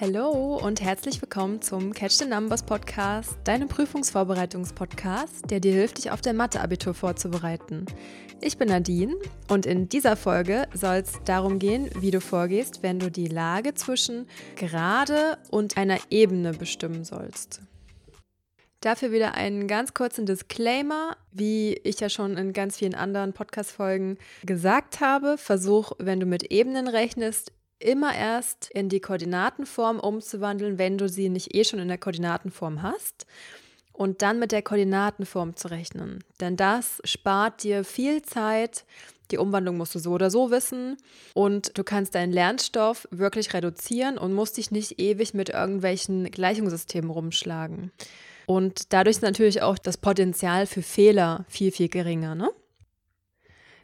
Hallo und herzlich willkommen zum Catch the Numbers Podcast, deinem Prüfungsvorbereitungspodcast, der dir hilft, dich auf dein Mathe-Abitur vorzubereiten. Ich bin Nadine und in dieser Folge soll es darum gehen, wie du vorgehst, wenn du die Lage zwischen gerade und einer Ebene bestimmen sollst. Dafür wieder einen ganz kurzen Disclaimer. Wie ich ja schon in ganz vielen anderen Podcast-Folgen gesagt habe, versuch, wenn du mit Ebenen rechnest, immer erst in die Koordinatenform umzuwandeln, wenn du sie nicht eh schon in der Koordinatenform hast. Und dann mit der Koordinatenform zu rechnen. Denn das spart dir viel Zeit. Die Umwandlung musst du so oder so wissen. Und du kannst deinen Lernstoff wirklich reduzieren und musst dich nicht ewig mit irgendwelchen Gleichungssystemen rumschlagen. Und dadurch ist natürlich auch das Potenzial für Fehler viel, viel geringer. Ne?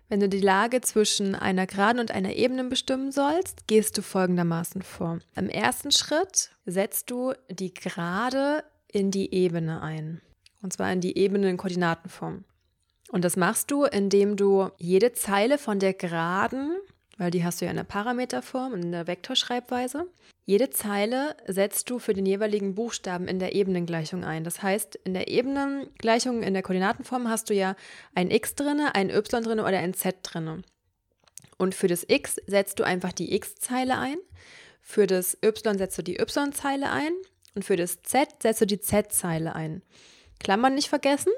Wenn du die Lage zwischen einer Geraden und einer Ebene bestimmen sollst, gehst du folgendermaßen vor. Im ersten Schritt setzt du die Gerade in die Ebene ein. Und zwar in die Ebene in Koordinatenform. Und das machst du, indem du jede Zeile von der Geraden weil die hast du ja in der Parameterform, in der Vektorschreibweise. Jede Zeile setzt du für den jeweiligen Buchstaben in der Ebenengleichung ein. Das heißt, in der Ebenengleichung, in der Koordinatenform hast du ja ein x drinne, ein y drinne oder ein z drinne. Und für das x setzt du einfach die x-Zeile ein, für das y setzt du die y-Zeile ein und für das z setzt du die z-Zeile ein. Klammern nicht vergessen.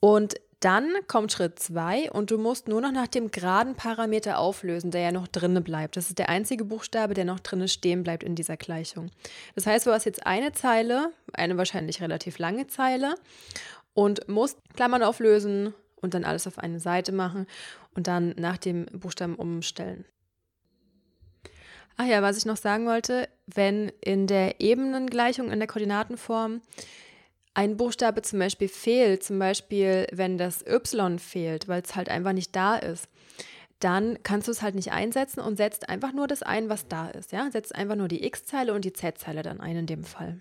Und dann kommt Schritt 2 und du musst nur noch nach dem geraden Parameter auflösen, der ja noch drinne bleibt. Das ist der einzige Buchstabe, der noch drinne stehen bleibt in dieser Gleichung. Das heißt, du hast jetzt eine Zeile, eine wahrscheinlich relativ lange Zeile und musst Klammern auflösen und dann alles auf eine Seite machen und dann nach dem Buchstaben umstellen. Ach ja, was ich noch sagen wollte, wenn in der Ebenengleichung in der Koordinatenform ein Buchstabe zum Beispiel fehlt, zum Beispiel wenn das Y fehlt, weil es halt einfach nicht da ist, dann kannst du es halt nicht einsetzen und setzt einfach nur das ein, was da ist. Ja? Setzt einfach nur die X-Zeile und die Z-Zeile dann ein in dem Fall.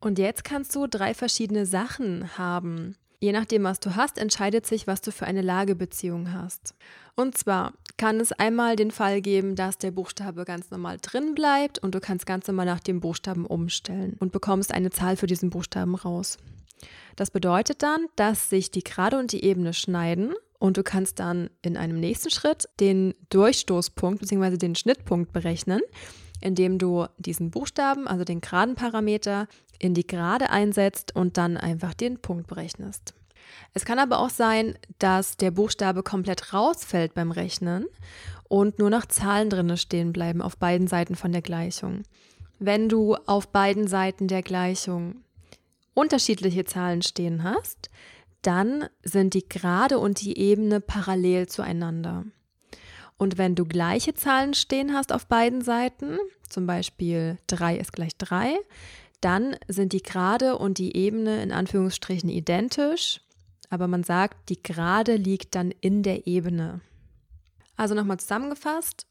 Und jetzt kannst du drei verschiedene Sachen haben. Je nachdem, was du hast, entscheidet sich, was du für eine Lagebeziehung hast. Und zwar kann es einmal den Fall geben, dass der Buchstabe ganz normal drin bleibt und du kannst ganz normal nach dem Buchstaben umstellen und bekommst eine Zahl für diesen Buchstaben raus. Das bedeutet dann, dass sich die Gerade und die Ebene schneiden und du kannst dann in einem nächsten Schritt den Durchstoßpunkt bzw. den Schnittpunkt berechnen, indem du diesen Buchstaben, also den geraden Parameter, in die Gerade einsetzt und dann einfach den Punkt berechnest. Es kann aber auch sein, dass der Buchstabe komplett rausfällt beim Rechnen und nur noch Zahlen drin stehen bleiben auf beiden Seiten von der Gleichung. Wenn du auf beiden Seiten der Gleichung unterschiedliche Zahlen stehen hast, dann sind die Gerade und die Ebene parallel zueinander. Und wenn du gleiche Zahlen stehen hast auf beiden Seiten, zum Beispiel 3 ist gleich 3, dann sind die Gerade und die Ebene in Anführungsstrichen identisch aber man sagt, die Gerade liegt dann in der Ebene. Also nochmal zusammengefasst.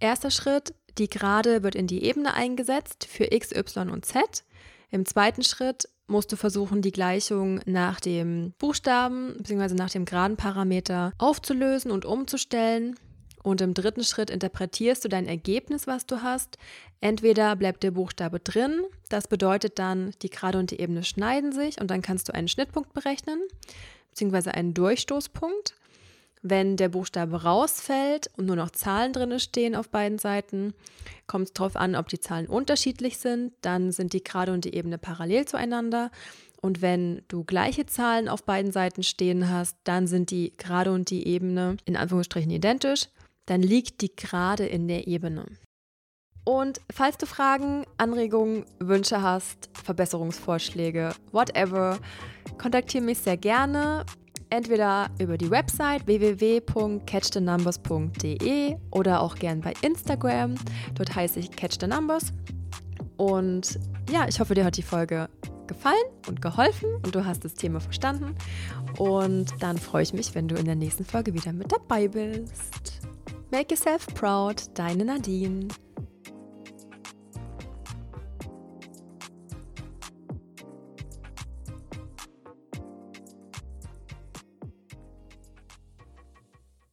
Erster Schritt, die Gerade wird in die Ebene eingesetzt für x, y und z. Im zweiten Schritt musst du versuchen, die Gleichung nach dem Buchstaben bzw. nach dem geraden Parameter aufzulösen und umzustellen. Und im dritten Schritt interpretierst du dein Ergebnis, was du hast. Entweder bleibt der Buchstabe drin, das bedeutet dann, die Gerade und die Ebene schneiden sich und dann kannst du einen Schnittpunkt berechnen, beziehungsweise einen Durchstoßpunkt. Wenn der Buchstabe rausfällt und nur noch Zahlen drin stehen auf beiden Seiten, kommt es darauf an, ob die Zahlen unterschiedlich sind. Dann sind die Gerade und die Ebene parallel zueinander. Und wenn du gleiche Zahlen auf beiden Seiten stehen hast, dann sind die Gerade und die Ebene in Anführungsstrichen identisch dann liegt die gerade in der Ebene. Und falls du Fragen, Anregungen, Wünsche hast, Verbesserungsvorschläge, whatever, kontaktiere mich sehr gerne. Entweder über die Website www.catchthenumbers.de oder auch gern bei Instagram. Dort heiße ich Catch the Numbers. Und ja, ich hoffe, dir hat die Folge gefallen und geholfen und du hast das Thema verstanden. Und dann freue ich mich, wenn du in der nächsten Folge wieder mit dabei bist. Make yourself proud, deine Nadine.